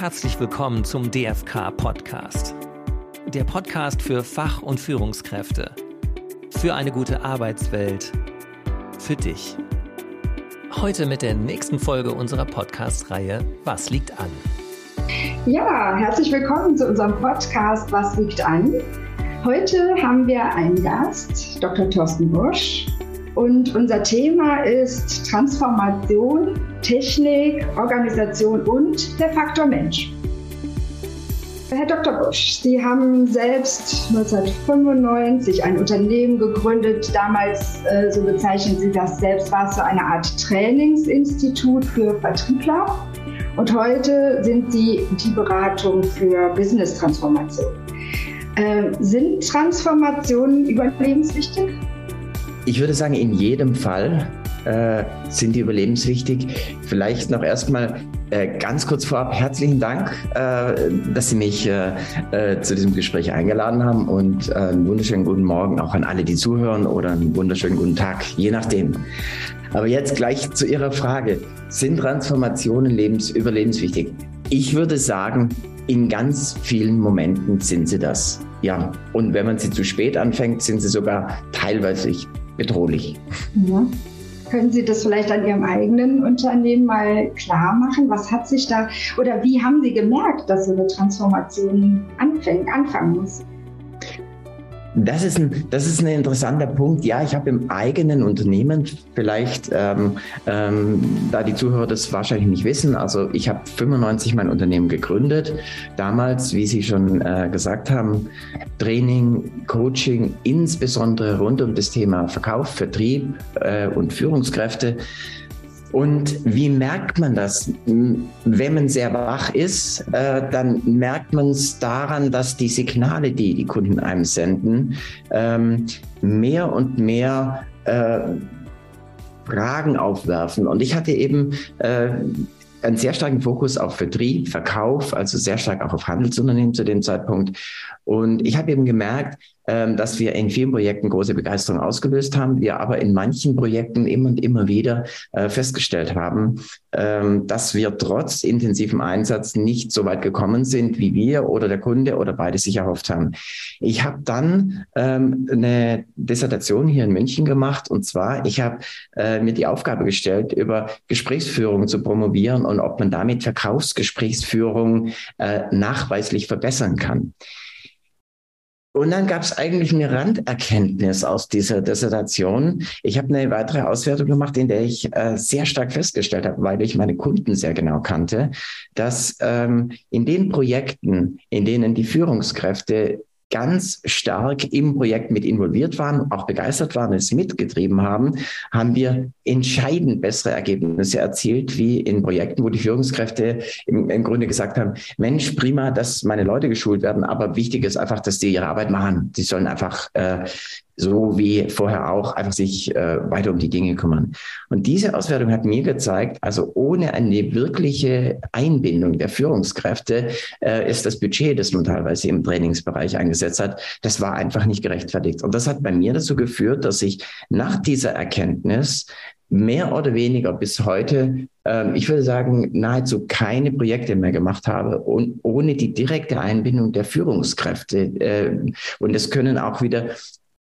herzlich willkommen zum DFK Podcast. Der Podcast für Fach- und Führungskräfte. Für eine gute Arbeitswelt. Für dich. Heute mit der nächsten Folge unserer Podcast-Reihe Was liegt an? Ja, herzlich willkommen zu unserem Podcast Was liegt an? Heute haben wir einen Gast, Dr. Thorsten Bosch. Und unser Thema ist Transformation, Technik, Organisation und der Faktor Mensch. Herr Dr. Busch, Sie haben selbst 1995 ein Unternehmen gegründet. Damals, äh, so bezeichnen Sie das selbst, war es so eine Art Trainingsinstitut für Vertriebler. Und heute sind Sie die Beratung für Business-Transformation. Äh, sind Transformationen überlebenswichtig? Ich würde sagen, in jedem Fall äh, sind die überlebenswichtig. Vielleicht noch erstmal äh, ganz kurz vorab herzlichen Dank, äh, dass Sie mich äh, äh, zu diesem Gespräch eingeladen haben und äh, einen wunderschönen guten Morgen auch an alle, die zuhören oder einen wunderschönen guten Tag, je nachdem. Aber jetzt gleich zu Ihrer Frage. Sind Transformationen lebens überlebenswichtig? Ich würde sagen, in ganz vielen Momenten sind sie das. Ja, und wenn man sie zu spät anfängt, sind sie sogar teilweise bedrohlich. Ja. Können Sie das vielleicht an Ihrem eigenen Unternehmen mal klar machen? Was hat sich da oder wie haben Sie gemerkt, dass so eine Transformation anfängt, anfangen muss? Das ist, ein, das ist ein interessanter Punkt. Ja, ich habe im eigenen Unternehmen vielleicht, ähm, ähm, da die Zuhörer das wahrscheinlich nicht wissen, also ich habe 95 mein Unternehmen gegründet. Damals, wie Sie schon äh, gesagt haben, Training, Coaching, insbesondere rund um das Thema Verkauf, Vertrieb äh, und Führungskräfte. Und wie merkt man das? Wenn man sehr wach ist, äh, dann merkt man es daran, dass die Signale, die die Kunden einem senden, ähm, mehr und mehr äh, Fragen aufwerfen. Und ich hatte eben äh, einen sehr starken Fokus auf Vertrieb, Verkauf, also sehr stark auch auf Handelsunternehmen zu dem Zeitpunkt. Und ich habe eben gemerkt, dass wir in vielen Projekten große Begeisterung ausgelöst haben, wir aber in manchen Projekten immer und immer wieder äh, festgestellt haben, ähm, dass wir trotz intensivem Einsatz nicht so weit gekommen sind, wie wir oder der Kunde oder beide sich erhofft haben. Ich habe dann ähm, eine Dissertation hier in München gemacht und zwar, ich habe äh, mir die Aufgabe gestellt, über Gesprächsführung zu promovieren und ob man damit Verkaufsgesprächsführung äh, nachweislich verbessern kann. Und dann gab es eigentlich eine Randerkenntnis aus dieser Dissertation. Ich habe eine weitere Auswertung gemacht, in der ich äh, sehr stark festgestellt habe, weil ich meine Kunden sehr genau kannte, dass ähm, in den Projekten, in denen die Führungskräfte ganz stark im Projekt mit involviert waren, auch begeistert waren, es mitgetrieben haben, haben wir entscheidend bessere Ergebnisse erzielt, wie in Projekten, wo die Führungskräfte im, im Grunde gesagt haben, Mensch, prima, dass meine Leute geschult werden, aber wichtig ist einfach, dass die ihre Arbeit machen. Sie sollen einfach äh, so wie vorher auch einfach sich äh, weiter um die Dinge kümmern. Und diese Auswertung hat mir gezeigt, also ohne eine wirkliche Einbindung der Führungskräfte äh, ist das Budget, das nun teilweise im Trainingsbereich eingesetzt hat, das war einfach nicht gerechtfertigt. Und das hat bei mir dazu geführt, dass ich nach dieser Erkenntnis mehr oder weniger bis heute, ähm, ich würde sagen, nahezu keine Projekte mehr gemacht habe und ohne die direkte Einbindung der Führungskräfte. Äh, und es können auch wieder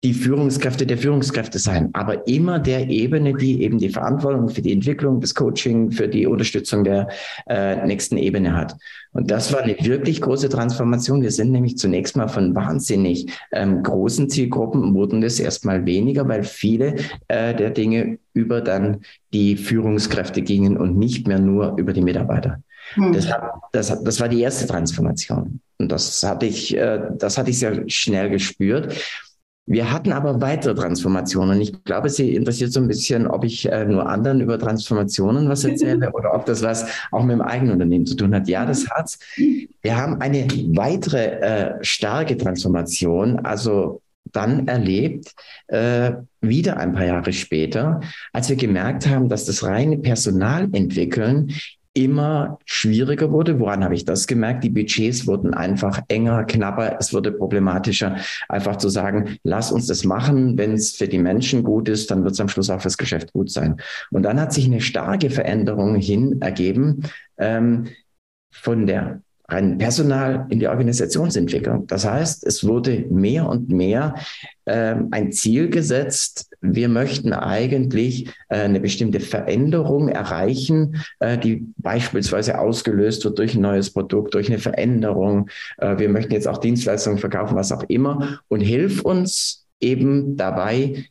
die Führungskräfte der Führungskräfte sein, aber immer der Ebene, die eben die Verantwortung für die Entwicklung, das Coaching, für die Unterstützung der äh, nächsten Ebene hat. Und das war eine wirklich große Transformation. Wir sind nämlich zunächst mal von wahnsinnig ähm, großen Zielgruppen, wurden es erstmal weniger, weil viele äh, der Dinge über dann die Führungskräfte gingen und nicht mehr nur über die Mitarbeiter. Hm. Das, das, das war die erste Transformation. Und das hatte ich, äh, das hatte ich sehr schnell gespürt. Wir hatten aber weitere Transformationen. Ich glaube, Sie interessiert so ein bisschen, ob ich äh, nur anderen über Transformationen was erzähle oder ob das was auch mit dem eigenen Unternehmen zu tun hat. Ja, das hat's. Wir haben eine weitere äh, starke Transformation, also dann erlebt, äh, wieder ein paar Jahre später, als wir gemerkt haben, dass das reine Personalentwickeln immer schwieriger wurde. Woran habe ich das gemerkt? Die Budgets wurden einfach enger, knapper. Es wurde problematischer, einfach zu sagen, lass uns das machen. Wenn es für die Menschen gut ist, dann wird es am Schluss auch fürs Geschäft gut sein. Und dann hat sich eine starke Veränderung hin ergeben. Ähm, von der rein Personal in die Organisationsentwicklung. Das heißt, es wurde mehr und mehr äh, ein Ziel gesetzt. Wir möchten eigentlich äh, eine bestimmte Veränderung erreichen, äh, die beispielsweise ausgelöst wird durch ein neues Produkt, durch eine Veränderung. Äh, wir möchten jetzt auch Dienstleistungen verkaufen, was auch immer. Und hilf uns eben dabei,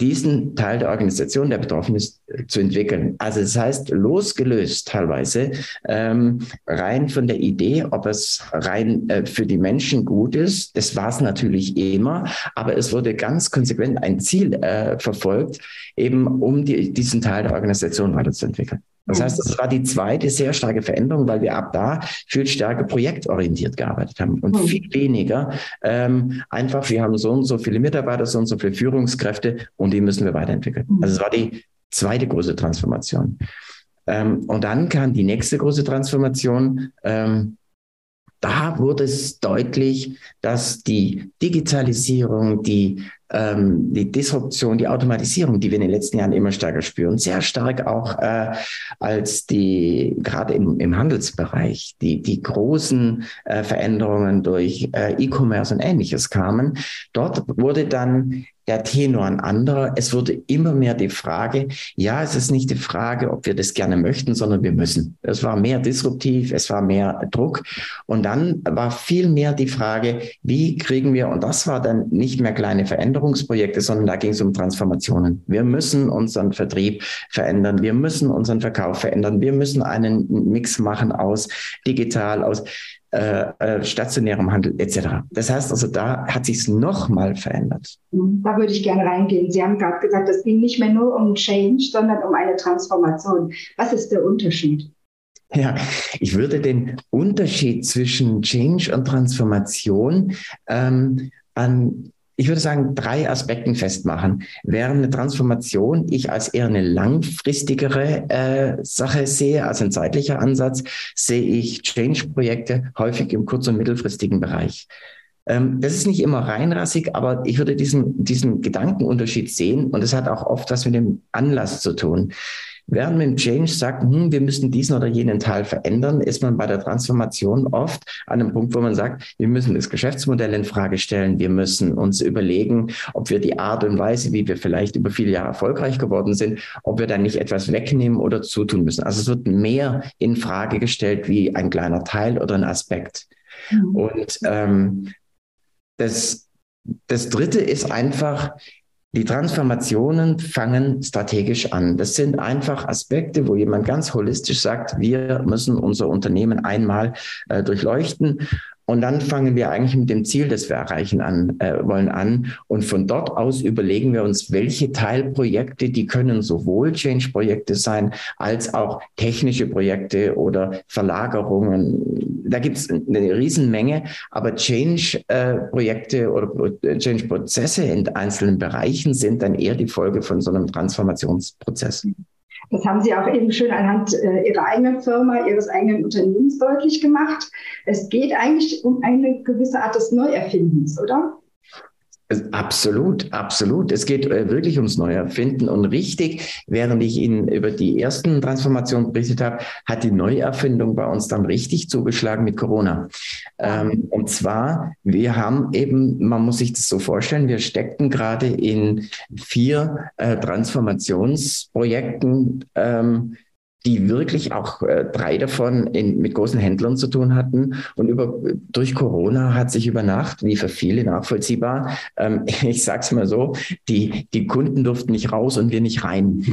diesen Teil der Organisation, der betroffen ist, zu entwickeln. Also das heißt, losgelöst teilweise ähm, rein von der Idee, ob es rein äh, für die Menschen gut ist. Das war es natürlich immer, aber es wurde ganz konsequent ein Ziel äh, verfolgt, eben um die, diesen Teil der Organisation weiterzuentwickeln. Das heißt, das war die zweite sehr starke Veränderung, weil wir ab da viel stärker projektorientiert gearbeitet haben und hm. viel weniger ähm, einfach, wir haben so und so viele Mitarbeiter, so und so viele Führungskräfte und die müssen wir weiterentwickeln. Hm. Also es war die zweite große Transformation. Ähm, und dann kam die nächste große Transformation. Ähm, da wurde es deutlich, dass die Digitalisierung, die ähm, die Disruption, die Automatisierung, die wir in den letzten Jahren immer stärker spüren, sehr stark auch äh, als die, gerade im, im Handelsbereich, die, die großen äh, Veränderungen durch äh, E-Commerce und ähnliches kamen. Dort wurde dann der Tenor ein anderer. Es wurde immer mehr die Frage, ja, es ist nicht die Frage, ob wir das gerne möchten, sondern wir müssen. Es war mehr disruptiv, es war mehr Druck. Und dann war viel mehr die Frage, wie kriegen wir, und das war dann nicht mehr kleine Veränderungsprojekte, sondern da ging es um Transformationen. Wir müssen unseren Vertrieb verändern. Wir müssen unseren Verkauf verändern. Wir müssen einen Mix machen aus digital, aus äh, äh, stationärem Handel etc. Das heißt also, da hat sich es nochmal verändert. Da würde ich gerne reingehen. Sie haben gerade gesagt, es ging nicht mehr nur um Change, sondern um eine Transformation. Was ist der Unterschied? Ja, ich würde den Unterschied zwischen Change und Transformation ähm, an ich würde sagen, drei Aspekten festmachen. Während eine Transformation ich als eher eine langfristigere äh, Sache sehe, als ein zeitlicher Ansatz, sehe ich Change-Projekte häufig im kurz- und mittelfristigen Bereich. Ähm, das ist nicht immer reinrassig, aber ich würde diesen, diesen Gedankenunterschied sehen und es hat auch oft was mit dem Anlass zu tun. Während man im Change sagt, hm, wir müssen diesen oder jenen Teil verändern, ist man bei der Transformation oft an einem Punkt, wo man sagt, wir müssen das Geschäftsmodell in Frage stellen, wir müssen uns überlegen, ob wir die Art und Weise, wie wir vielleicht über viele Jahre erfolgreich geworden sind, ob wir dann nicht etwas wegnehmen oder zutun müssen. Also es wird mehr in Frage gestellt wie ein kleiner Teil oder ein Aspekt. Mhm. Und ähm, das, das Dritte ist einfach, die Transformationen fangen strategisch an. Das sind einfach Aspekte, wo jemand ganz holistisch sagt, wir müssen unser Unternehmen einmal äh, durchleuchten und dann fangen wir eigentlich mit dem Ziel, das wir erreichen an, äh, wollen an. Und von dort aus überlegen wir uns, welche Teilprojekte, die können sowohl Change-Projekte sein, als auch technische Projekte oder Verlagerungen. Da gibt es eine Riesenmenge, aber Change-Projekte oder Change-Prozesse in einzelnen Bereichen sind dann eher die Folge von so einem Transformationsprozess. Das haben Sie auch eben schön anhand äh, Ihrer eigenen Firma, Ihres eigenen Unternehmens deutlich gemacht. Es geht eigentlich um eine gewisse Art des Neuerfindens, oder? Absolut, absolut. Es geht äh, wirklich ums Neuerfinden. Und richtig, während ich Ihnen über die ersten Transformationen berichtet habe, hat die Neuerfindung bei uns dann richtig zugeschlagen mit Corona. Ähm, und zwar, wir haben eben, man muss sich das so vorstellen, wir steckten gerade in vier äh, Transformationsprojekten. Ähm, die wirklich auch äh, drei davon in, mit großen Händlern zu tun hatten. Und über, durch Corona hat sich über Nacht, wie für viele nachvollziehbar, ähm, ich sag's mal so, die, die Kunden durften nicht raus und wir nicht rein.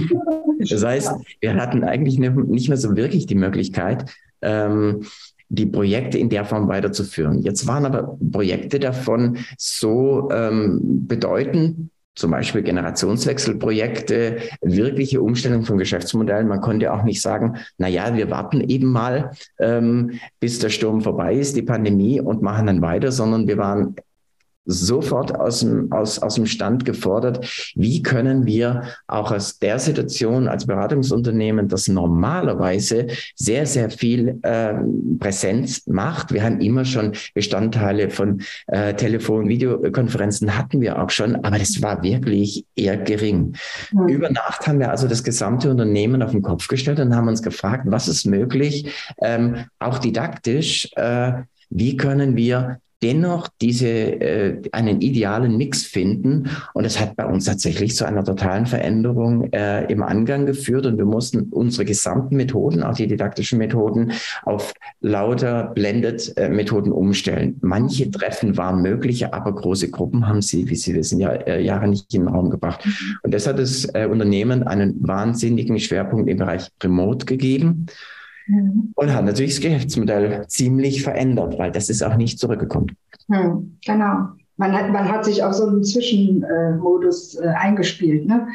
Das heißt, wir hatten eigentlich nicht mehr so wirklich die Möglichkeit, ähm, die Projekte in der Form weiterzuführen. Jetzt waren aber Projekte davon so ähm, bedeutend, zum Beispiel Generationswechselprojekte, wirkliche Umstellung von Geschäftsmodellen. Man konnte auch nicht sagen, na ja, wir warten eben mal, ähm, bis der Sturm vorbei ist, die Pandemie und machen dann weiter, sondern wir waren sofort aus dem, aus, aus dem Stand gefordert, wie können wir auch aus der Situation als Beratungsunternehmen, das normalerweise sehr, sehr viel äh, Präsenz macht. Wir haben immer schon Bestandteile von äh, Telefon, Videokonferenzen hatten wir auch schon, aber das war wirklich eher gering. Mhm. Über Nacht haben wir also das gesamte Unternehmen auf den Kopf gestellt und haben uns gefragt, was ist möglich, ähm, auch didaktisch, äh, wie können wir dennoch diese äh, einen idealen Mix finden. Und es hat bei uns tatsächlich zu einer totalen Veränderung äh, im Angang geführt. Und wir mussten unsere gesamten Methoden, auch die didaktischen Methoden, auf lauter Blended-Methoden äh, umstellen. Manche Treffen waren möglich, aber große Gruppen haben sie, wie Sie wissen, ja äh, Jahre nicht in den Raum gebracht. Und das hat das äh, Unternehmen einen wahnsinnigen Schwerpunkt im Bereich Remote gegeben. Mhm. Und hat natürlich das Geschäftsmodell ziemlich verändert, weil das ist auch nicht zurückgekommen. Mhm, genau. Man hat, man hat sich auf so einen Zwischenmodus äh, eingespielt. Ne?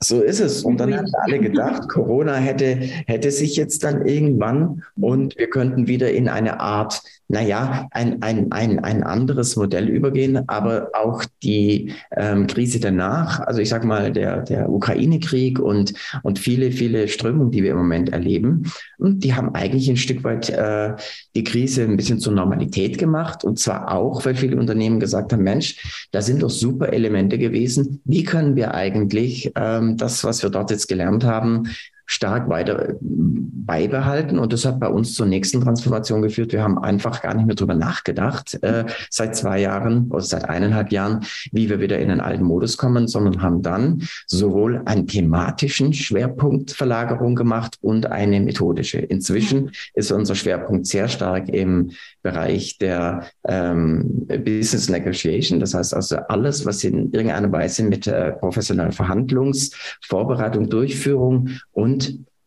So ist es. Und dann haben alle gedacht, Corona hätte, hätte sich jetzt dann irgendwann und wir könnten wieder in eine Art, naja, ein, ein, ein, ein anderes Modell übergehen, aber auch die ähm, Krise danach, also ich sage mal, der, der Ukraine-Krieg und, und viele, viele Strömungen, die wir im Moment erleben, die haben eigentlich ein Stück weit äh, die Krise ein bisschen zur Normalität gemacht. Und zwar auch, weil viele Unternehmen gesagt haben, Mensch, da sind doch super Elemente gewesen. Wie können wir eigentlich ähm, das, was wir dort jetzt gelernt haben, stark weiter äh, beibehalten. Und das hat bei uns zur nächsten Transformation geführt. Wir haben einfach gar nicht mehr drüber nachgedacht, äh, seit zwei Jahren oder seit eineinhalb Jahren, wie wir wieder in den alten Modus kommen, sondern haben dann sowohl einen thematischen Schwerpunktverlagerung gemacht und eine methodische. Inzwischen ist unser Schwerpunkt sehr stark im Bereich der ähm, Business Negotiation. Das heißt also alles, was in irgendeiner Weise mit äh, professioneller Verhandlungsvorbereitung, Durchführung und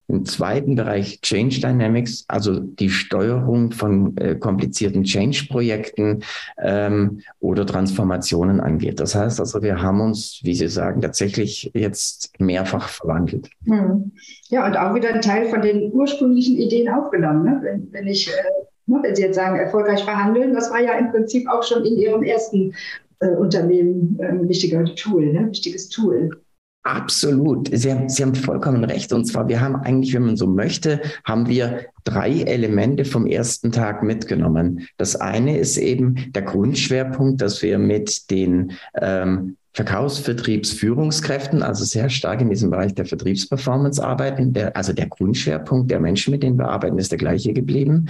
im zweiten Bereich Change Dynamics, also die Steuerung von äh, komplizierten Change-Projekten ähm, oder Transformationen angeht. Das heißt also, wir haben uns, wie Sie sagen, tatsächlich jetzt mehrfach verwandelt. Hm. Ja, und auch wieder ein Teil von den ursprünglichen Ideen aufgenommen. Ne? Wenn, wenn ich äh Ne, wenn Sie jetzt sagen, erfolgreich verhandeln, das war ja im Prinzip auch schon in Ihrem ersten äh, Unternehmen äh, ein wichtiger Tool, ne? wichtiges Tool. Absolut. Sie haben, Sie haben vollkommen recht. Und zwar, wir haben eigentlich, wenn man so möchte, haben wir drei Elemente vom ersten Tag mitgenommen. Das eine ist eben der Grundschwerpunkt, dass wir mit den ähm, Verkaufsvertriebsführungskräften, also sehr stark in diesem Bereich der Vertriebsperformance arbeiten. Der, also der Grundschwerpunkt der Menschen, mit denen wir arbeiten, ist der gleiche geblieben.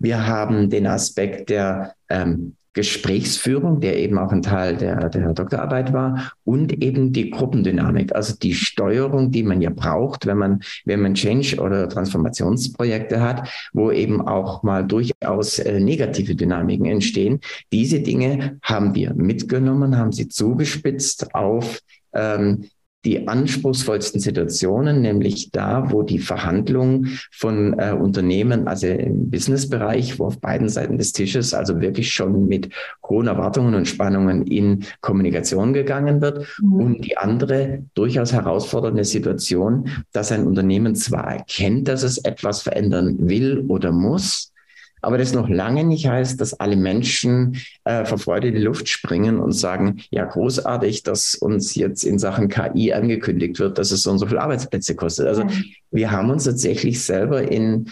Wir haben den Aspekt der ähm, Gesprächsführung, der eben auch ein Teil der, der Doktorarbeit war, und eben die Gruppendynamik, also die Steuerung, die man ja braucht, wenn man, wenn man Change- oder Transformationsprojekte hat, wo eben auch mal durchaus äh, negative Dynamiken entstehen. Diese Dinge haben wir mitgenommen, haben sie zugespitzt auf ähm, die anspruchsvollsten Situationen, nämlich da, wo die Verhandlung von äh, Unternehmen, also im Businessbereich, wo auf beiden Seiten des Tisches also wirklich schon mit hohen Erwartungen und Spannungen in Kommunikation gegangen wird. Mhm. Und die andere durchaus herausfordernde Situation, dass ein Unternehmen zwar erkennt, dass es etwas verändern will oder muss, aber das noch lange nicht heißt, dass alle Menschen äh, vor Freude in die Luft springen und sagen, ja, großartig, dass uns jetzt in Sachen KI angekündigt wird, dass es so und so viele Arbeitsplätze kostet. Also wir haben uns tatsächlich selber in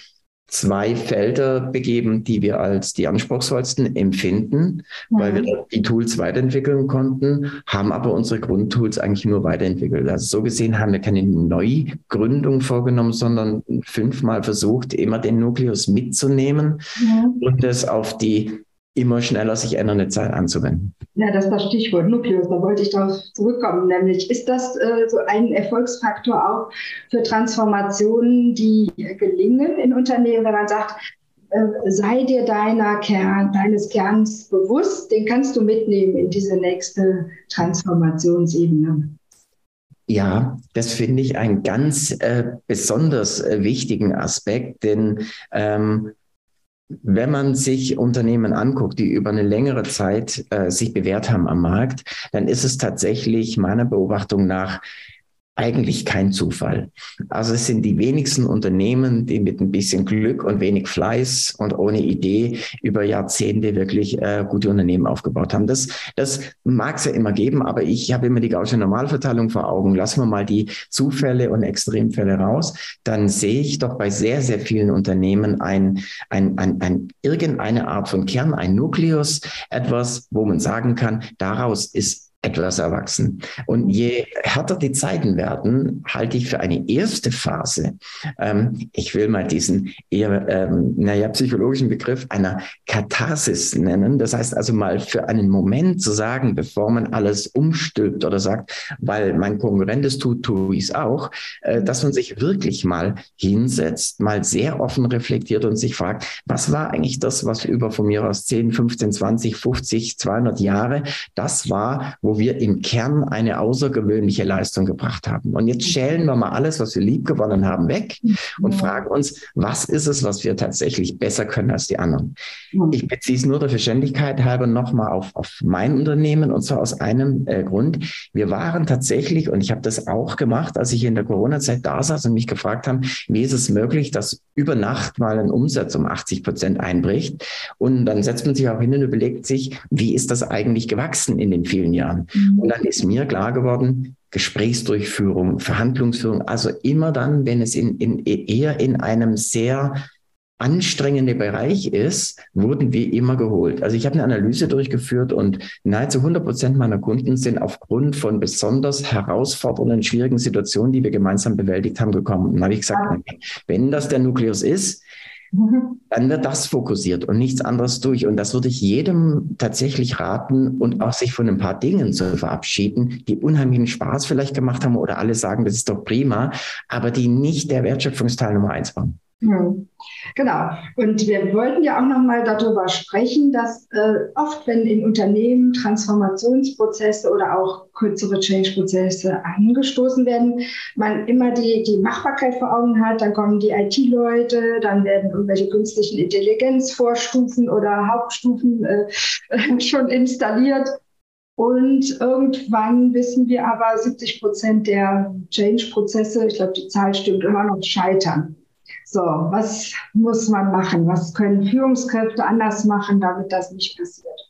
zwei Felder begeben, die wir als die anspruchsvollsten empfinden, ja. weil wir die Tools weiterentwickeln konnten, haben aber unsere Grundtools eigentlich nur weiterentwickelt. Also so gesehen haben wir keine Neugründung vorgenommen, sondern fünfmal versucht, immer den Nukleus mitzunehmen ja. und es auf die immer schneller sich ändernde Zeit anzuwenden. Ja, das ist das Stichwort Nukleus, da wollte ich darauf zurückkommen. Nämlich ist das äh, so ein Erfolgsfaktor auch für Transformationen, die gelingen in Unternehmen, wenn man sagt, äh, sei dir deiner Kern, deines Kerns bewusst, den kannst du mitnehmen in diese nächste Transformationsebene. Ja, das finde ich einen ganz äh, besonders äh, wichtigen Aspekt, denn ähm, wenn man sich Unternehmen anguckt, die über eine längere Zeit äh, sich bewährt haben am Markt, dann ist es tatsächlich meiner Beobachtung nach eigentlich kein Zufall. Also es sind die wenigsten Unternehmen, die mit ein bisschen Glück und wenig Fleiß und ohne Idee über Jahrzehnte wirklich äh, gute Unternehmen aufgebaut haben. Das, das mag es ja immer geben, aber ich habe immer die Gaußsche Normalverteilung vor Augen. Lassen wir mal die Zufälle und Extremfälle raus, dann sehe ich doch bei sehr, sehr vielen Unternehmen ein, ein, ein, ein irgendeine Art von Kern, ein Nukleus, etwas, wo man sagen kann, daraus ist etwas erwachsen. Und je härter die Zeiten werden, halte ich für eine erste Phase, ähm, ich will mal diesen eher, ähm, naja, psychologischen Begriff einer Katharsis nennen. Das heißt also mal für einen Moment zu sagen, bevor man alles umstülpt oder sagt, weil mein Konkurrent es tut, tue ich es auch, äh, dass man sich wirklich mal hinsetzt, mal sehr offen reflektiert und sich fragt, was war eigentlich das, was über von mir aus 10, 15, 20, 50, 200 Jahre, das war, wo wir im Kern eine außergewöhnliche Leistung gebracht haben. Und jetzt schälen wir mal alles, was wir lieb gewonnen haben, weg und fragen uns, was ist es, was wir tatsächlich besser können als die anderen? Ich beziehe es nur der Verständlichkeit halber nochmal auf, auf mein Unternehmen und zwar aus einem äh, Grund. Wir waren tatsächlich, und ich habe das auch gemacht, als ich in der Corona-Zeit da saß und mich gefragt haben, wie ist es möglich, dass über Nacht mal ein Umsatz um 80 Prozent einbricht? Und dann setzt man sich auch hin und überlegt sich, wie ist das eigentlich gewachsen in den vielen Jahren? Mhm. Und dann ist mir klar geworden, Gesprächsdurchführung, Verhandlungsführung, also immer dann, wenn es in, in, eher in einem sehr anstrengenden Bereich ist, wurden wir immer geholt. Also ich habe eine Analyse durchgeführt und nahezu 100 Prozent meiner Kunden sind aufgrund von besonders herausfordernden, schwierigen Situationen, die wir gemeinsam bewältigt haben, gekommen. Und dann habe ich gesagt, wenn das der Nukleus ist, dann wird das fokussiert und nichts anderes durch. Und das würde ich jedem tatsächlich raten und auch sich von ein paar Dingen zu verabschieden, die unheimlichen Spaß vielleicht gemacht haben oder alle sagen, das ist doch prima, aber die nicht der Wertschöpfungsteil Nummer eins waren. Hm. Genau. Und wir wollten ja auch noch mal darüber sprechen, dass äh, oft, wenn in Unternehmen Transformationsprozesse oder auch kürzere Change-Prozesse angestoßen werden, man immer die, die Machbarkeit vor Augen hat. Dann kommen die IT-Leute, dann werden irgendwelche künstlichen Intelligenzvorstufen oder Hauptstufen äh, schon installiert. Und irgendwann wissen wir aber, 70 Prozent der Change-Prozesse, ich glaube, die Zahl stimmt immer noch, scheitern. So, was muss man machen? Was können Führungskräfte anders machen, damit das nicht passiert?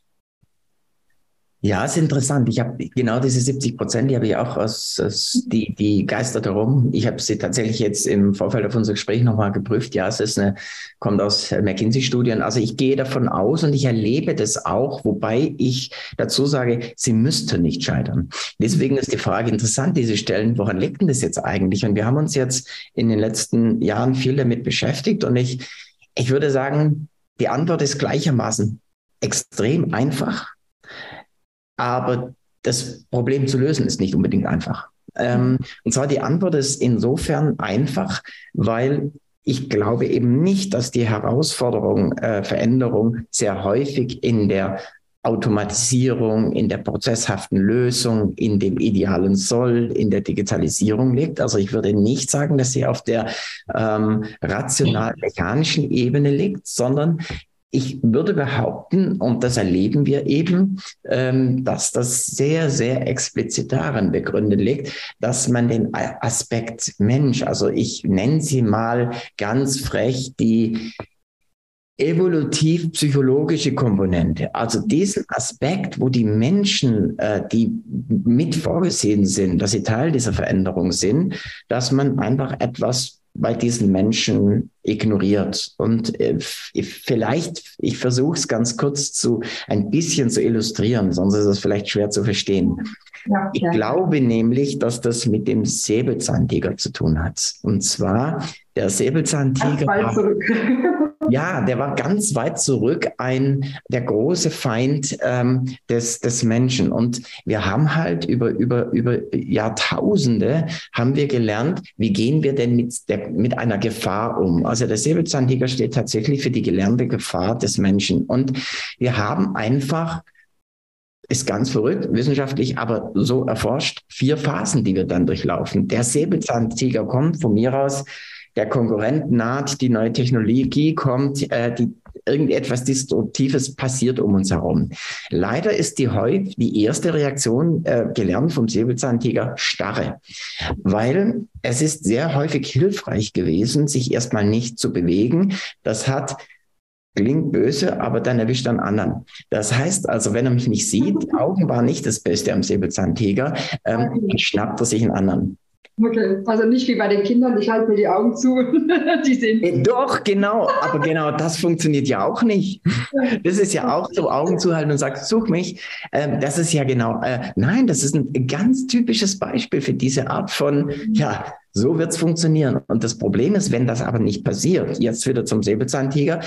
Ja, ist interessant. Ich habe genau diese 70 Prozent, die habe ich auch aus, aus die, die geistert herum. Ich habe sie tatsächlich jetzt im Vorfeld auf unser Gespräch nochmal geprüft. Ja, es ist eine, kommt aus McKinsey-Studien. Also ich gehe davon aus und ich erlebe das auch, wobei ich dazu sage, sie müsste nicht scheitern. Deswegen ist die Frage interessant, die Sie stellen, woran liegt denn das jetzt eigentlich? Und wir haben uns jetzt in den letzten Jahren viel damit beschäftigt und ich, ich würde sagen, die Antwort ist gleichermaßen extrem einfach aber das Problem zu lösen ist nicht unbedingt einfach. Ähm, und zwar die Antwort ist insofern einfach, weil ich glaube eben nicht, dass die Herausforderung, äh, Veränderung sehr häufig in der Automatisierung, in der prozesshaften Lösung, in dem idealen Soll, in der Digitalisierung liegt. Also ich würde nicht sagen, dass sie auf der ähm, rational-mechanischen Ebene liegt, sondern ich würde behaupten, und das erleben wir eben, ähm, dass das sehr, sehr explizit daran begründet liegt, dass man den Aspekt Mensch, also ich nenne sie mal ganz frech die evolutiv-psychologische Komponente, also diesen Aspekt, wo die Menschen, äh, die mit vorgesehen sind, dass sie Teil dieser Veränderung sind, dass man einfach etwas bei diesen Menschen ignoriert. Und äh, vielleicht, ich versuche es ganz kurz zu ein bisschen zu illustrieren, sonst ist es vielleicht schwer zu verstehen. Ja, ich ja. glaube nämlich, dass das mit dem Säbelzahntiger zu tun hat. Und zwar der Säbelzahntiger. War, ja, der war ganz weit zurück, ein der große Feind ähm, des, des Menschen. Und wir haben halt über, über, über Jahrtausende haben wir gelernt, wie gehen wir denn mit, der, mit einer Gefahr um. Also der Säbelzahntiger steht tatsächlich für die gelernte Gefahr des Menschen. Und wir haben einfach ist ganz verrückt, wissenschaftlich, aber so erforscht, vier Phasen, die wir dann durchlaufen. Der Säbelzahntiger kommt von mir aus der Konkurrent naht, die neue Technologie kommt, äh, die irgendetwas Destruktives passiert um uns herum. Leider ist die häufig die erste Reaktion äh, gelernt vom Säbelzahntiger Starre, weil es ist sehr häufig hilfreich gewesen, sich erstmal nicht zu bewegen. Das hat klingt böse, aber dann erwischt er einen anderen. Das heißt also, wenn er mich nicht sieht, Augen war nicht das Beste am Säbelzahntiger, ähm, schnappt er sich einen anderen. Okay, also nicht wie bei den Kindern, ich halte mir die Augen zu, die sehen. Äh, doch, genau, aber genau das funktioniert ja auch nicht. Das ist ja auch so, Augen zuhalten und sagt, such mich. Ähm, das ist ja genau, äh, nein, das ist ein ganz typisches Beispiel für diese Art von, ja, so wird es funktionieren. Und das Problem ist, wenn das aber nicht passiert, jetzt wieder zum Säbelzahntiger,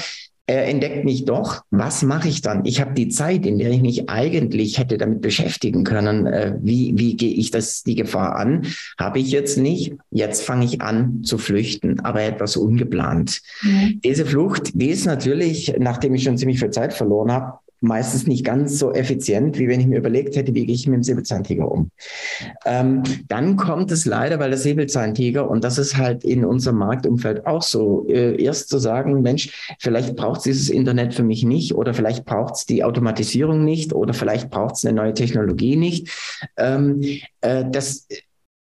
er entdeckt mich doch, was mache ich dann? Ich habe die Zeit, in der ich mich eigentlich hätte damit beschäftigen können, äh, wie, wie gehe ich das, die Gefahr an, habe ich jetzt nicht. Jetzt fange ich an zu flüchten, aber etwas ungeplant. Mhm. Diese Flucht, die ist natürlich, nachdem ich schon ziemlich viel Zeit verloren habe, meistens nicht ganz so effizient, wie wenn ich mir überlegt hätte, wie gehe ich mit dem Säbelzahntiger um. Ähm, dann kommt es leider, weil der Säbelzahntiger, und das ist halt in unserem Marktumfeld auch so, äh, erst zu sagen, Mensch, vielleicht braucht es dieses Internet für mich nicht oder vielleicht braucht es die Automatisierung nicht oder vielleicht braucht es eine neue Technologie nicht. Ähm, äh, das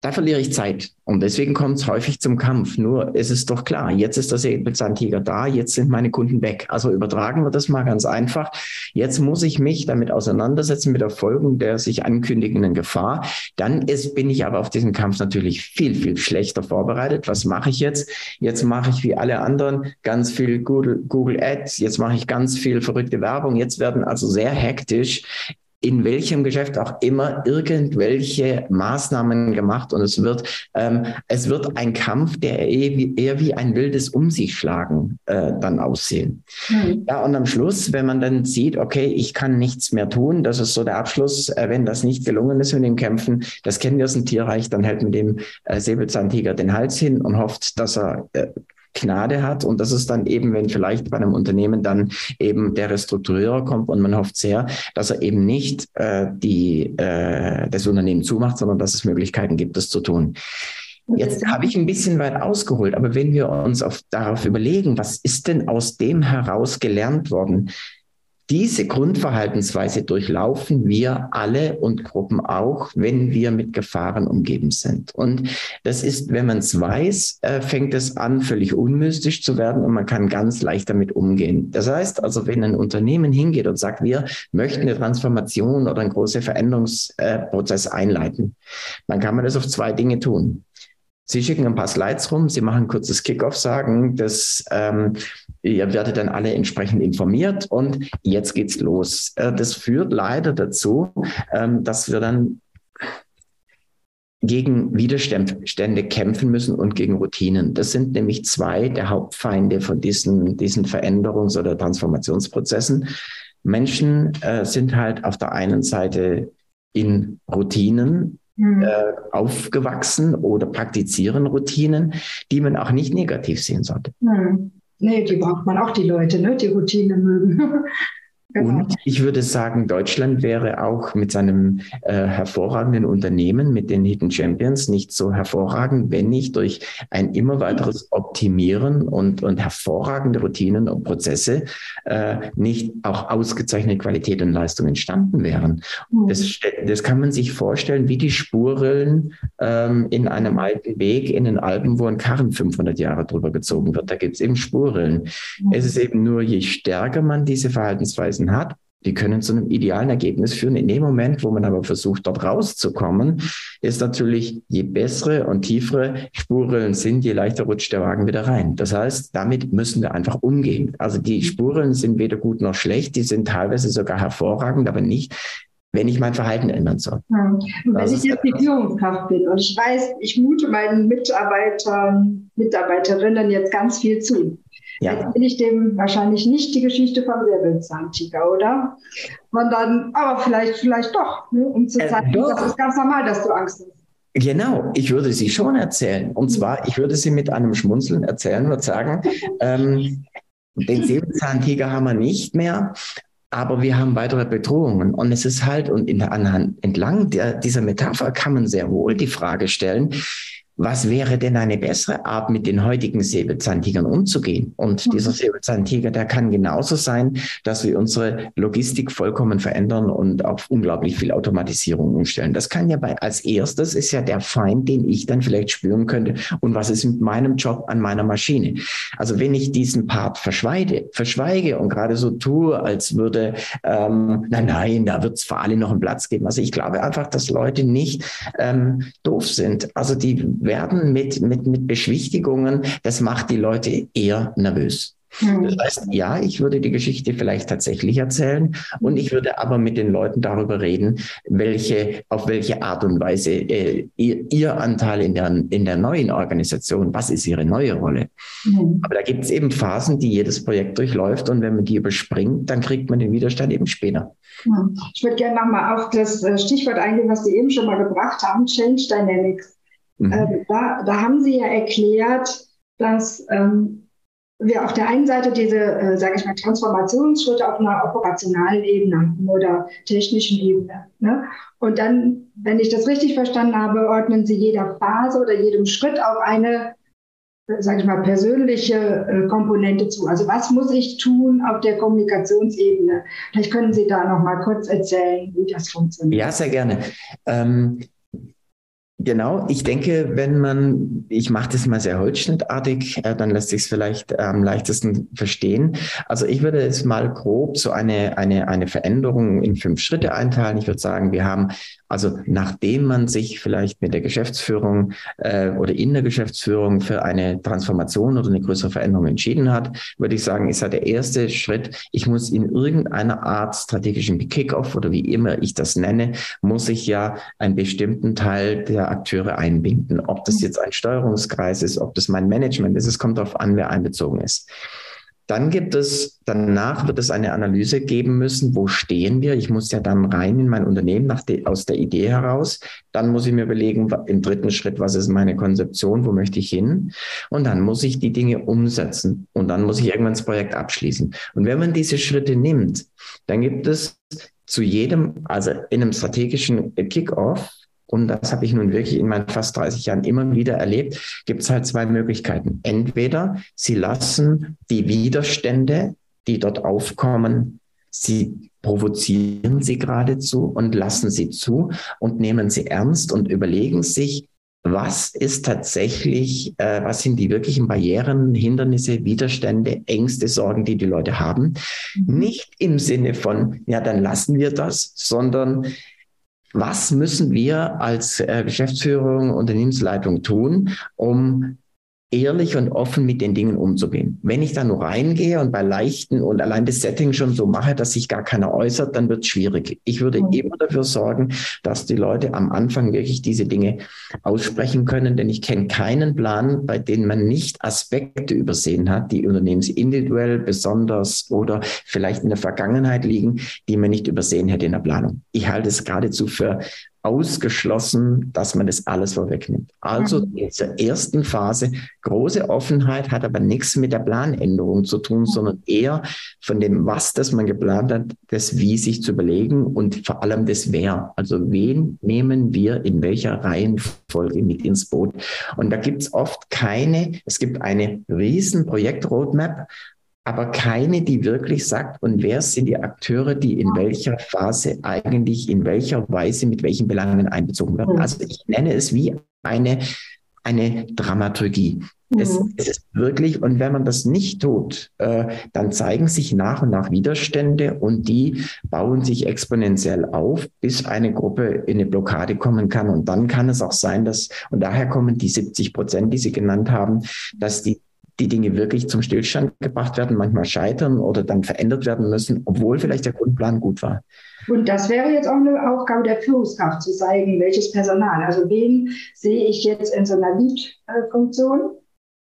da verliere ich Zeit. Und deswegen kommt es häufig zum Kampf. Nur es ist doch klar, jetzt ist der Säbelzahntiger da, jetzt sind meine Kunden weg. Also übertragen wir das mal ganz einfach. Jetzt muss ich mich damit auseinandersetzen mit der Folgen der sich ankündigenden Gefahr. Dann ist, bin ich aber auf diesen Kampf natürlich viel, viel schlechter vorbereitet. Was mache ich jetzt? Jetzt mache ich wie alle anderen ganz viel Google, Google Ads. Jetzt mache ich ganz viel verrückte Werbung. Jetzt werden also sehr hektisch in welchem Geschäft auch immer irgendwelche Maßnahmen gemacht und es wird ähm, es wird ein Kampf, der eher wie ein wildes Um sich schlagen äh, dann aussehen. Mhm. Ja und am Schluss, wenn man dann sieht, okay, ich kann nichts mehr tun, das ist so der Abschluss, äh, wenn das nicht gelungen ist mit dem Kämpfen, das kennen wir aus dem Tierreich, dann hält mit dem äh, Säbelzahntiger den Hals hin und hofft, dass er äh, Gnade hat. Und das ist dann eben, wenn vielleicht bei einem Unternehmen dann eben der Restrukturierer kommt und man hofft sehr, dass er eben nicht äh, die, äh, das Unternehmen zumacht, sondern dass es Möglichkeiten gibt, das zu tun. Jetzt habe ich ein bisschen weit ausgeholt, aber wenn wir uns auf, darauf überlegen, was ist denn aus dem heraus gelernt worden? Diese Grundverhaltensweise durchlaufen wir alle und Gruppen auch, wenn wir mit Gefahren umgeben sind. Und das ist, wenn man es weiß, äh, fängt es an, völlig unmystisch zu werden und man kann ganz leicht damit umgehen. Das heißt also, wenn ein Unternehmen hingeht und sagt, wir möchten eine Transformation oder einen großen Veränderungsprozess einleiten, dann kann man das auf zwei Dinge tun. Sie schicken ein paar Slides rum, Sie machen ein kurzes Kickoff, sagen, dass ähm, ihr werdet dann alle entsprechend informiert und jetzt geht's los. Äh, das führt leider dazu, ähm, dass wir dann gegen Widerstände kämpfen müssen und gegen Routinen. Das sind nämlich zwei der Hauptfeinde von diesen, diesen Veränderungs- oder Transformationsprozessen. Menschen äh, sind halt auf der einen Seite in Routinen mhm. äh, aufgewachsen oder praktizieren Routinen, die man auch nicht negativ sehen sollte. Mhm. Nee, die braucht man auch, die Leute, ne, die Routine mögen. Genau. Und ich würde sagen, Deutschland wäre auch mit seinem äh, hervorragenden Unternehmen, mit den Hidden Champions, nicht so hervorragend, wenn nicht durch ein immer weiteres Optimieren und, und hervorragende Routinen und Prozesse äh, nicht auch ausgezeichnete Qualität und Leistung entstanden wären. Mhm. Das, das kann man sich vorstellen wie die Spurrillen ähm, in einem alten Weg in den Alpen, wo ein Karren 500 Jahre drüber gezogen wird. Da gibt es eben Spurrillen. Mhm. Es ist eben nur, je stärker man diese Verhaltensweisen Ergebnissen hat, die können zu einem idealen Ergebnis führen. In dem Moment, wo man aber versucht, dort rauszukommen, ist natürlich, je bessere und tiefere Spuren sind, je leichter rutscht der Wagen wieder rein. Das heißt, damit müssen wir einfach umgehen. Also die Spuren sind weder gut noch schlecht, die sind teilweise sogar hervorragend, aber nicht, wenn ich mein Verhalten ändern soll. Ja. Und wenn ich jetzt die Führungskraft bin und ich weiß, ich mute meinen Mitarbeitern, Mitarbeiterinnen jetzt ganz viel zu. Ja. Jetzt bin ich dem wahrscheinlich nicht die Geschichte vom Wirbelzahntiger, oder? Sondern, aber vielleicht, vielleicht doch, ne? um zu äh, zeigen, äh, das ist ganz normal, dass du Angst hast. Genau, ich würde sie schon erzählen. Und zwar, ich würde sie mit einem Schmunzeln erzählen und sagen, ähm, den Säbelzahntiger haben wir nicht mehr, aber wir haben weitere Bedrohungen. Und es ist halt, und in der, anhand, entlang der, dieser Metapher kann man sehr wohl die Frage stellen, was wäre denn eine bessere Art, mit den heutigen Säbelzahntigern umzugehen? Und mhm. dieser Säbelzahntiger, der kann genauso sein, dass wir unsere Logistik vollkommen verändern und auf unglaublich viel Automatisierung umstellen. Das kann ja bei, als erstes ist ja der Feind, den ich dann vielleicht spüren könnte. Und was ist mit meinem Job an meiner Maschine? Also wenn ich diesen Part verschweige, verschweige und gerade so tue, als würde, ähm, nein, nein, da wird es für alle noch einen Platz geben. Also ich glaube einfach, dass Leute nicht ähm, doof sind. Also die werden mit, mit, mit Beschwichtigungen, das macht die Leute eher nervös. Hm. Das heißt, ja, ich würde die Geschichte vielleicht tatsächlich erzählen und ich würde aber mit den Leuten darüber reden, welche, auf welche Art und Weise äh, ihr, ihr, Anteil in der, in der neuen Organisation, was ist ihre neue Rolle. Mhm. Aber da gibt es eben Phasen, die jedes Projekt durchläuft und wenn man die überspringt, dann kriegt man den Widerstand eben später. Ich würde gerne nochmal auf das äh, Stichwort eingehen, was Sie eben schon mal gebracht haben, Change Dynamics. Mhm. Äh, da, da, haben Sie ja erklärt, dass ähm, wir auf der einen Seite diese, äh, sage ich mal, Transformationsschritte auf einer operationalen Ebene haben oder technischen Ebene. Ne? Und dann, wenn ich das richtig verstanden habe, ordnen Sie jeder Phase oder jedem Schritt auch eine, sage ich mal, persönliche äh, Komponente zu. Also was muss ich tun auf der Kommunikationsebene? Vielleicht können Sie da noch mal kurz erzählen, wie das funktioniert. Ja, sehr gerne. Ähm, Genau, ich denke, wenn man, ich mache das mal sehr holzschnittartig, äh, dann lässt sich es vielleicht am leichtesten verstehen. Also ich würde es mal grob so eine, eine, eine Veränderung in fünf Schritte einteilen. Ich würde sagen, wir haben also nachdem man sich vielleicht mit der Geschäftsführung äh, oder in der Geschäftsführung für eine Transformation oder eine größere Veränderung entschieden hat, würde ich sagen, ist ja der erste Schritt, ich muss in irgendeiner Art strategischen Kickoff oder wie immer ich das nenne, muss ich ja einen bestimmten Teil der Akteure einbinden. Ob das jetzt ein Steuerungskreis ist, ob das mein Management ist, es kommt darauf an, wer einbezogen ist. Dann gibt es, danach wird es eine Analyse geben müssen, wo stehen wir? Ich muss ja dann rein in mein Unternehmen nach de, aus der Idee heraus. Dann muss ich mir überlegen, im dritten Schritt, was ist meine Konzeption, wo möchte ich hin? Und dann muss ich die Dinge umsetzen und dann muss ich irgendwann das Projekt abschließen. Und wenn man diese Schritte nimmt, dann gibt es zu jedem, also in einem strategischen Kickoff, und das habe ich nun wirklich in meinen fast 30 Jahren immer wieder erlebt, gibt es halt zwei Möglichkeiten. Entweder Sie lassen die Widerstände, die dort aufkommen, Sie provozieren sie geradezu und lassen sie zu und nehmen sie ernst und überlegen sich, was ist tatsächlich, äh, was sind die wirklichen Barrieren, Hindernisse, Widerstände, Ängste, Sorgen, die die Leute haben. Mhm. Nicht im Sinne von, ja, dann lassen wir das, sondern was müssen wir als äh, Geschäftsführung, Unternehmensleitung tun, um ehrlich und offen mit den Dingen umzugehen. Wenn ich da nur reingehe und bei leichten und allein das Setting schon so mache, dass sich gar keiner äußert, dann wird es schwierig. Ich würde mhm. immer dafür sorgen, dass die Leute am Anfang wirklich diese Dinge aussprechen können, denn ich kenne keinen Plan, bei dem man nicht Aspekte übersehen hat, die unternehmensindividuell besonders oder vielleicht in der Vergangenheit liegen, die man nicht übersehen hätte in der Planung. Ich halte es geradezu für ausgeschlossen, dass man das alles vorwegnimmt. Also mhm. in dieser ersten Phase große Offenheit hat aber nichts mit der Planänderung zu tun, sondern eher von dem, was das man geplant hat, das Wie sich zu überlegen und vor allem das Wer. Also wen nehmen wir in welcher Reihenfolge mit ins Boot? Und da gibt es oft keine, es gibt eine riesen Projekt-Roadmap, aber keine, die wirklich sagt, und wer sind die Akteure, die in welcher Phase eigentlich, in welcher Weise, mit welchen Belangen einbezogen werden. Also ich nenne es wie eine, eine Dramaturgie. Es, mhm. es, ist wirklich, und wenn man das nicht tut, äh, dann zeigen sich nach und nach Widerstände und die bauen sich exponentiell auf, bis eine Gruppe in eine Blockade kommen kann. Und dann kann es auch sein, dass, und daher kommen die 70 Prozent, die Sie genannt haben, dass die die Dinge wirklich zum Stillstand gebracht werden, manchmal scheitern oder dann verändert werden müssen, obwohl vielleicht der Grundplan gut war. Und das wäre jetzt auch eine Aufgabe der Führungskraft, zu zeigen, welches Personal, also wen sehe ich jetzt in so einer Lead-Funktion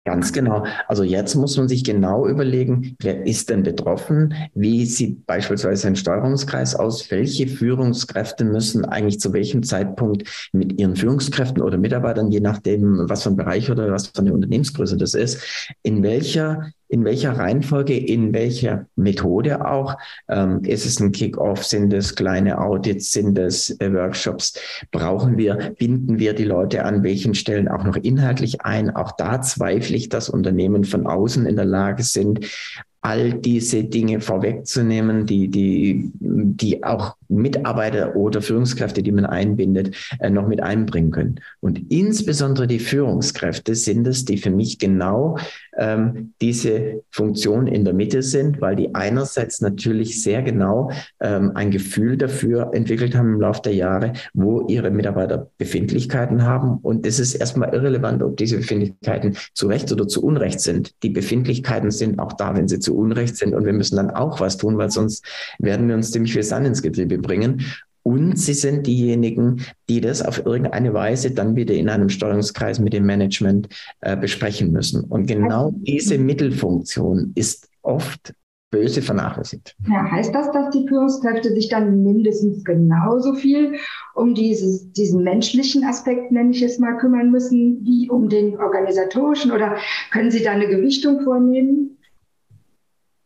Ganz genau. Also jetzt muss man sich genau überlegen, wer ist denn betroffen? Wie sieht beispielsweise ein Steuerungskreis aus? Welche Führungskräfte müssen eigentlich zu welchem Zeitpunkt mit ihren Führungskräften oder Mitarbeitern, je nachdem, was für ein Bereich oder was für eine Unternehmensgröße das ist, in welcher in welcher Reihenfolge, in welcher Methode auch. Ähm, ist es ein Kick-off? Sind es kleine Audits? Sind es äh, Workshops? Brauchen wir, binden wir die Leute an welchen Stellen auch noch inhaltlich ein? Auch da zweifle ich, dass Unternehmen von außen in der Lage sind, all diese Dinge vorwegzunehmen, die, die, die auch Mitarbeiter oder Führungskräfte, die man einbindet, äh, noch mit einbringen können. Und insbesondere die Führungskräfte sind es, die für mich genau ähm, diese Funktion in der Mitte sind, weil die einerseits natürlich sehr genau ähm, ein Gefühl dafür entwickelt haben im Laufe der Jahre, wo ihre Mitarbeiter Befindlichkeiten haben. Und es ist erstmal irrelevant, ob diese Befindlichkeiten zu Recht oder zu Unrecht sind. Die Befindlichkeiten sind auch da, wenn sie zu Unrecht sind. Und wir müssen dann auch was tun, weil sonst werden wir uns ziemlich viel Sand ins Getriebe bringen. Und sie sind diejenigen, die das auf irgendeine Weise dann wieder in einem Steuerungskreis mit dem Management äh, besprechen müssen. Und genau diese Mittelfunktion ist oft böse vernachlässigt. Ja, heißt das, dass die Führungskräfte sich dann mindestens genauso viel um dieses, diesen menschlichen Aspekt, nenne ich es mal, kümmern müssen, wie um den organisatorischen? Oder können Sie da eine Gewichtung vornehmen?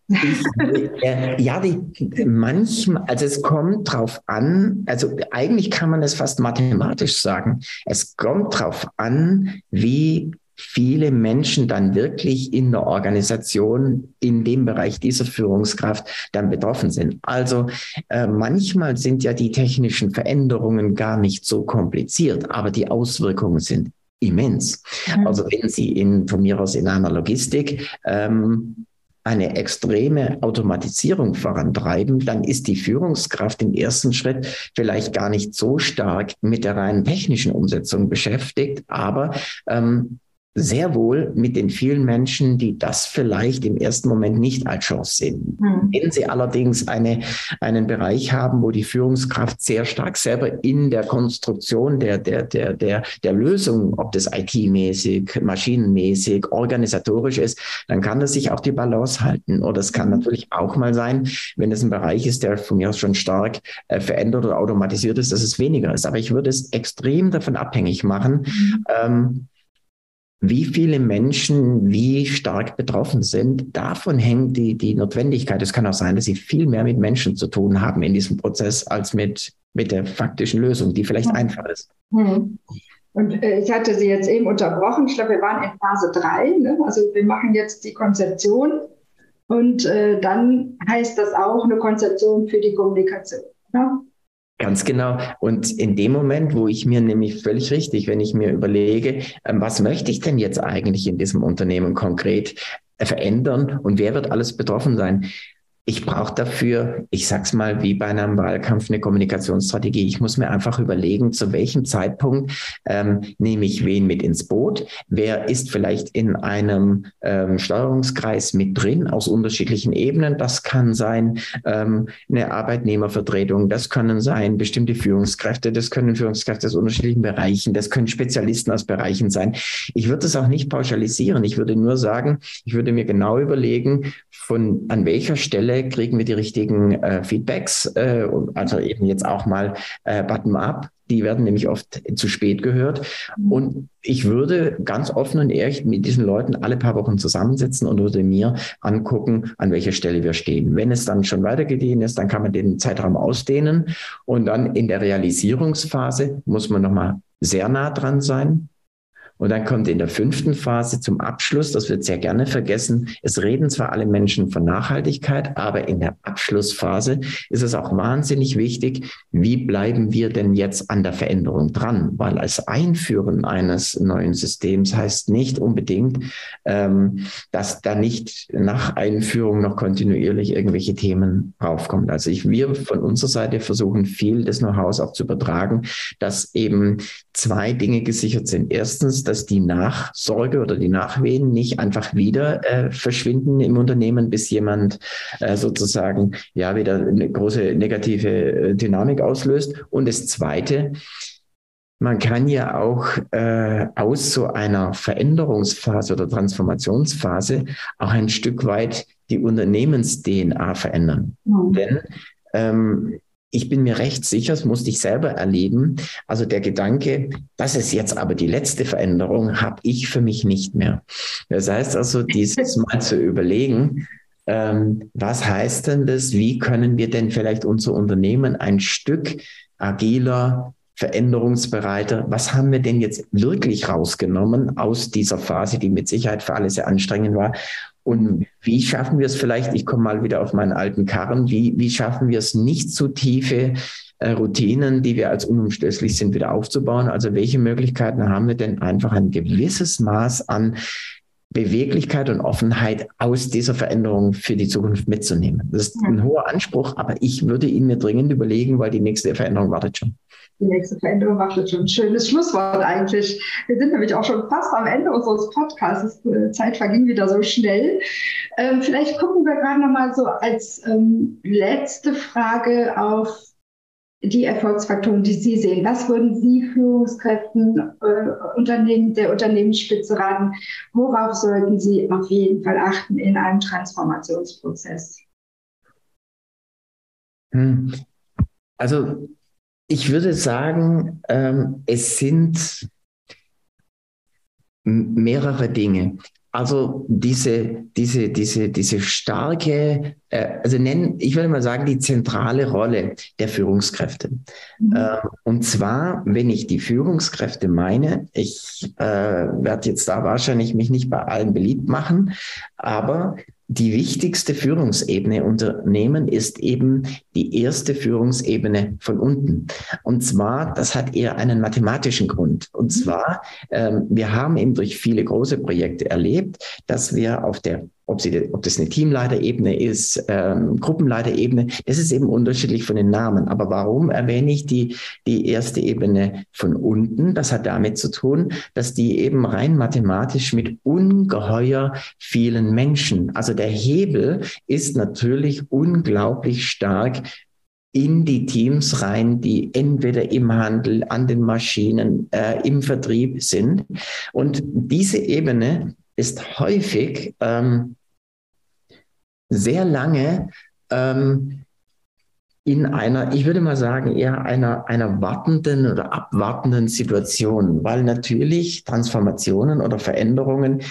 Ich, äh, ja, die, manchmal, also es kommt drauf an, also eigentlich kann man es fast mathematisch sagen. Es kommt drauf an, wie viele Menschen dann wirklich in der Organisation in dem Bereich dieser Führungskraft dann betroffen sind. Also äh, manchmal sind ja die technischen Veränderungen gar nicht so kompliziert, aber die Auswirkungen sind immens. Mhm. Also wenn Sie in, von mir aus in einer Logistik ähm, eine extreme Automatisierung vorantreiben, dann ist die Führungskraft im ersten Schritt vielleicht gar nicht so stark mit der reinen technischen Umsetzung beschäftigt, aber ähm, sehr wohl mit den vielen Menschen, die das vielleicht im ersten Moment nicht als Chance sehen. Mhm. Wenn sie allerdings eine, einen Bereich haben, wo die Führungskraft sehr stark selber in der Konstruktion der, der, der, der, der Lösung, ob das IT-mäßig, maschinenmäßig, organisatorisch ist, dann kann das sich auch die Balance halten. Oder es kann mhm. natürlich auch mal sein, wenn es ein Bereich ist, der von mir aus schon stark äh, verändert oder automatisiert ist, dass es weniger ist. Aber ich würde es extrem davon abhängig machen, mhm. ähm, wie viele Menschen wie stark betroffen sind, davon hängt die, die Notwendigkeit. Es kann auch sein, dass sie viel mehr mit Menschen zu tun haben in diesem Prozess als mit, mit der faktischen Lösung, die vielleicht mhm. einfach ist. Mhm. Und äh, ich hatte Sie jetzt eben unterbrochen. Ich glaube, wir waren in Phase 3. Ne? Also wir machen jetzt die Konzeption und äh, dann heißt das auch eine Konzeption für die Kommunikation. Ja? Ganz genau. Und in dem Moment, wo ich mir nämlich völlig richtig, wenn ich mir überlege, ähm, was möchte ich denn jetzt eigentlich in diesem Unternehmen konkret äh, verändern und wer wird alles betroffen sein? Ich brauche dafür, ich sag's mal, wie bei einem Wahlkampf eine Kommunikationsstrategie. Ich muss mir einfach überlegen, zu welchem Zeitpunkt ähm, nehme ich wen mit ins Boot? Wer ist vielleicht in einem ähm, Steuerungskreis mit drin aus unterschiedlichen Ebenen? Das kann sein ähm, eine Arbeitnehmervertretung, das können sein bestimmte Führungskräfte, das können Führungskräfte aus unterschiedlichen Bereichen, das können Spezialisten aus Bereichen sein. Ich würde das auch nicht pauschalisieren. Ich würde nur sagen, ich würde mir genau überlegen, von an welcher Stelle Stelle kriegen wir die richtigen äh, Feedbacks, äh, also eben jetzt auch mal äh, bottom-up. Die werden nämlich oft zu spät gehört. Und ich würde ganz offen und ehrlich mit diesen Leuten alle paar Wochen zusammensetzen und würde mir angucken, an welcher Stelle wir stehen. Wenn es dann schon weitergedient ist, dann kann man den Zeitraum ausdehnen. Und dann in der Realisierungsphase muss man nochmal sehr nah dran sein. Und dann kommt in der fünften Phase zum Abschluss, das wird sehr gerne vergessen, es reden zwar alle Menschen von Nachhaltigkeit, aber in der Abschlussphase ist es auch wahnsinnig wichtig, wie bleiben wir denn jetzt an der Veränderung dran? Weil als Einführen eines neuen Systems heißt nicht unbedingt, ähm, dass da nicht nach Einführung noch kontinuierlich irgendwelche Themen raufkommen. Also ich, wir von unserer Seite versuchen viel des Know-hows auch zu übertragen, dass eben zwei Dinge gesichert sind. Erstens, dass die Nachsorge oder die Nachwehen nicht einfach wieder äh, verschwinden im Unternehmen, bis jemand äh, sozusagen ja wieder eine große negative äh, Dynamik auslöst. Und das Zweite, man kann ja auch äh, aus so einer Veränderungsphase oder Transformationsphase auch ein Stück weit die Unternehmens-DNA verändern. Mhm. Denn ähm, ich bin mir recht sicher, das musste ich selber erleben. Also der Gedanke, das ist jetzt aber die letzte Veränderung, habe ich für mich nicht mehr. Das heißt also, dieses mal zu überlegen, ähm, was heißt denn das? Wie können wir denn vielleicht unser Unternehmen ein Stück agiler, veränderungsbereiter? Was haben wir denn jetzt wirklich rausgenommen aus dieser Phase, die mit Sicherheit für alle sehr anstrengend war? Und wie schaffen wir es vielleicht, ich komme mal wieder auf meinen alten Karren, wie, wie schaffen wir es nicht zu tiefe äh, Routinen, die wir als unumstößlich sind, wieder aufzubauen? Also welche Möglichkeiten haben wir denn einfach ein gewisses Maß an Beweglichkeit und Offenheit aus dieser Veränderung für die Zukunft mitzunehmen. Das ist ein hoher Anspruch, aber ich würde ihn mir dringend überlegen, weil die nächste Veränderung wartet schon. Die nächste Veränderung wartet schon. Schönes Schlusswort eigentlich. Wir sind nämlich auch schon fast am Ende unseres Podcasts. Die Zeit verging wieder so schnell. Ähm, vielleicht gucken wir gerade noch mal so als ähm, letzte Frage auf die Erfolgsfaktoren, die Sie sehen? Was würden Sie Führungskräften, äh, Unternehmen, der Unternehmensspitze raten? Worauf sollten Sie auf jeden Fall achten in einem Transformationsprozess? Hm. Also ich würde sagen, ähm, es sind mehrere Dinge. Also diese, diese, diese, diese starke, äh, also nennen, ich würde mal sagen, die zentrale Rolle der Führungskräfte. Mhm. Äh, und zwar, wenn ich die Führungskräfte meine, ich äh, werde jetzt da wahrscheinlich mich nicht bei allen beliebt machen, aber die wichtigste Führungsebene Unternehmen ist eben die erste Führungsebene von unten. Und zwar, das hat eher einen mathematischen Grund. Und mhm. zwar, ähm, wir haben eben durch viele große Projekte erlebt, dass wir auf der ob, sie, ob das eine Teamleiterebene ist, ähm, Gruppenleiterebene, das ist eben unterschiedlich von den Namen. Aber warum erwähne ich die, die erste Ebene von unten? Das hat damit zu tun, dass die eben rein mathematisch mit ungeheuer vielen Menschen, also der Hebel ist natürlich unglaublich stark in die Teams rein, die entweder im Handel, an den Maschinen, äh, im Vertrieb sind. Und diese Ebene ist häufig ähm, sehr lange ähm, in einer, ich würde mal sagen, eher einer, einer wartenden oder abwartenden Situation, weil natürlich Transformationen oder Veränderungen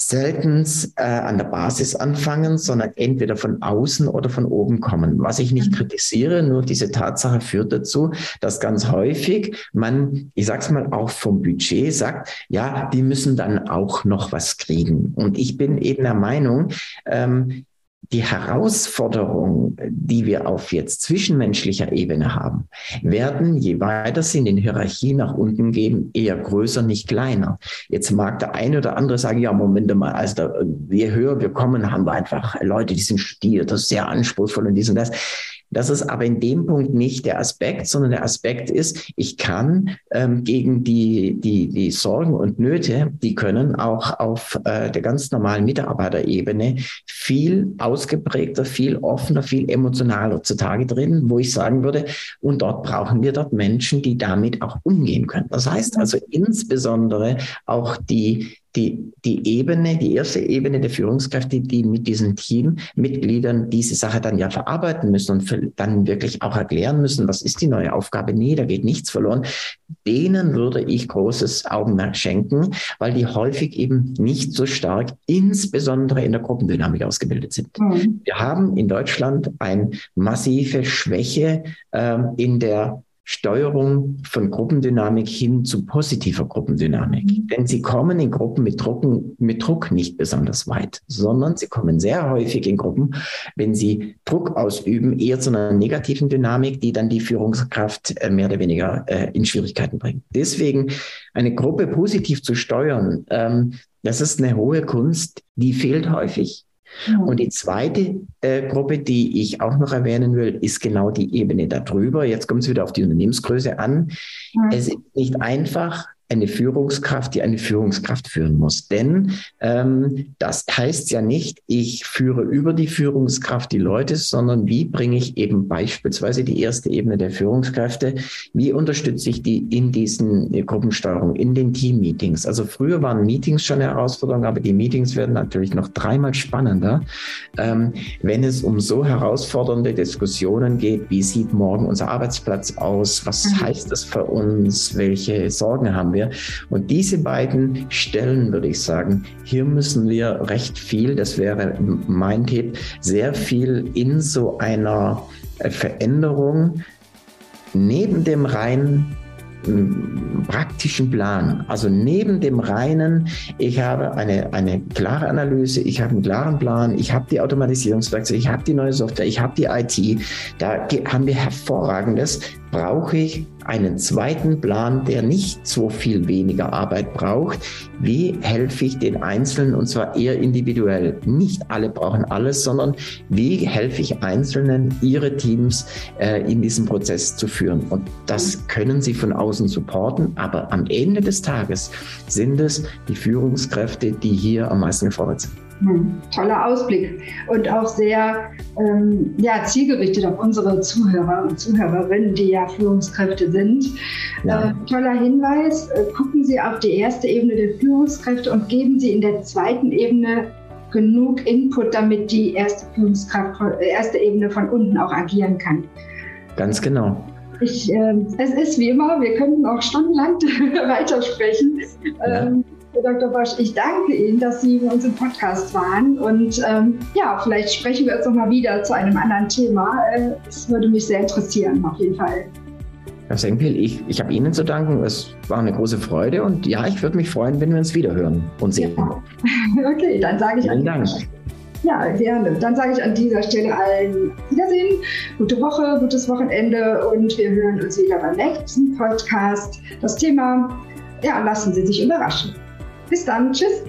selten äh, an der Basis anfangen, sondern entweder von außen oder von oben kommen. Was ich nicht mhm. kritisiere, nur diese Tatsache führt dazu, dass ganz häufig man, ich sag's mal, auch vom Budget sagt, ja, die müssen dann auch noch was kriegen. Und ich bin eben der Meinung, ähm, die Herausforderungen, die wir auf jetzt zwischenmenschlicher Ebene haben, werden, je weiter sie in den Hierarchien nach unten gehen, eher größer, nicht kleiner. Jetzt mag der eine oder andere sagen, ja, Moment mal, also da, je höher wir kommen, haben wir einfach Leute, die sind studiert, das ist sehr anspruchsvoll und dies und das. Das ist aber in dem Punkt nicht der Aspekt, sondern der Aspekt ist, ich kann ähm, gegen die, die, die Sorgen und Nöte, die können auch auf äh, der ganz normalen Mitarbeiterebene viel ausgeprägter, viel offener, viel emotionaler zutage drin, wo ich sagen würde, und dort brauchen wir dort Menschen, die damit auch umgehen können. Das heißt also insbesondere auch die die, die Ebene, die erste Ebene der Führungskräfte, die mit diesen Teammitgliedern diese Sache dann ja verarbeiten müssen und dann wirklich auch erklären müssen, was ist die neue Aufgabe? Nee, da geht nichts verloren. Denen würde ich großes Augenmerk schenken, weil die häufig eben nicht so stark, insbesondere in der Gruppendynamik ausgebildet sind. Mhm. Wir haben in Deutschland eine massive Schwäche äh, in der Steuerung von Gruppendynamik hin zu positiver Gruppendynamik. Mhm. Denn sie kommen in Gruppen mit, Drucken, mit Druck nicht besonders weit, sondern sie kommen sehr häufig in Gruppen, wenn sie Druck ausüben, eher zu einer negativen Dynamik, die dann die Führungskraft äh, mehr oder weniger äh, in Schwierigkeiten bringt. Deswegen eine Gruppe positiv zu steuern, ähm, das ist eine hohe Kunst, die fehlt häufig. Und die zweite äh, Gruppe, die ich auch noch erwähnen will, ist genau die Ebene darüber. Jetzt kommt es wieder auf die Unternehmensgröße an. Mhm. Es ist nicht einfach, eine Führungskraft, die eine Führungskraft führen muss. Denn ähm, das heißt ja nicht, ich führe über die Führungskraft die Leute, sondern wie bringe ich eben beispielsweise die erste Ebene der Führungskräfte, wie unterstütze ich die in diesen Gruppensteuerungen, in den Team-Meetings. Also früher waren Meetings schon eine Herausforderung, aber die Meetings werden natürlich noch dreimal spannender, ähm, wenn es um so herausfordernde Diskussionen geht, wie sieht morgen unser Arbeitsplatz aus, was mhm. heißt das für uns, welche Sorgen haben wir wir. Und diese beiden Stellen, würde ich sagen, hier müssen wir recht viel, das wäre mein Tipp, sehr viel in so einer äh, Veränderung neben dem rein praktischen Plan. Also neben dem reinen, ich habe eine, eine klare Analyse, ich habe einen klaren Plan, ich habe die Automatisierungswerkzeuge, ich habe die neue Software, ich habe die IT, da haben wir hervorragendes, brauche ich einen zweiten Plan, der nicht so viel weniger Arbeit braucht. Wie helfe ich den Einzelnen und zwar eher individuell? Nicht alle brauchen alles, sondern wie helfe ich Einzelnen, ihre Teams äh, in diesem Prozess zu führen? Und das können sie von außen supporten, aber am Ende des Tages sind es die Führungskräfte, die hier am meisten gefordert sind. Hm, toller Ausblick und auch sehr ähm, ja, zielgerichtet auf unsere Zuhörer und Zuhörerinnen, die ja Führungskräfte sind. Ja. Äh, toller Hinweis, äh, gucken Sie auf die erste Ebene der Führungskräfte und geben Sie in der zweiten Ebene genug Input, damit die erste Führungskraft, äh, erste Ebene von unten auch agieren kann. Ganz genau. Ich, äh, es ist wie immer, wir könnten auch stundenlang weitersprechen. Ja. Ähm, Herr Dr. Bosch, ich danke Ihnen, dass Sie bei uns im Podcast waren. Und ähm, ja, vielleicht sprechen wir uns nochmal wieder zu einem anderen Thema. Es würde mich sehr interessieren, auf jeden Fall. Herr Senkpil, ich, ich habe Ihnen zu danken. Es war eine große Freude. Und ja, ich würde mich freuen, wenn wir uns wieder hören und sehen. Ja. Okay, dann sage ich Vielen Dank. Ja, gerne. Dann sage ich an dieser Stelle allen Wiedersehen, gute Woche, gutes Wochenende und wir hören uns wieder beim nächsten Podcast. Das Thema, ja, lassen Sie sich überraschen. Bis dann. Tschüss.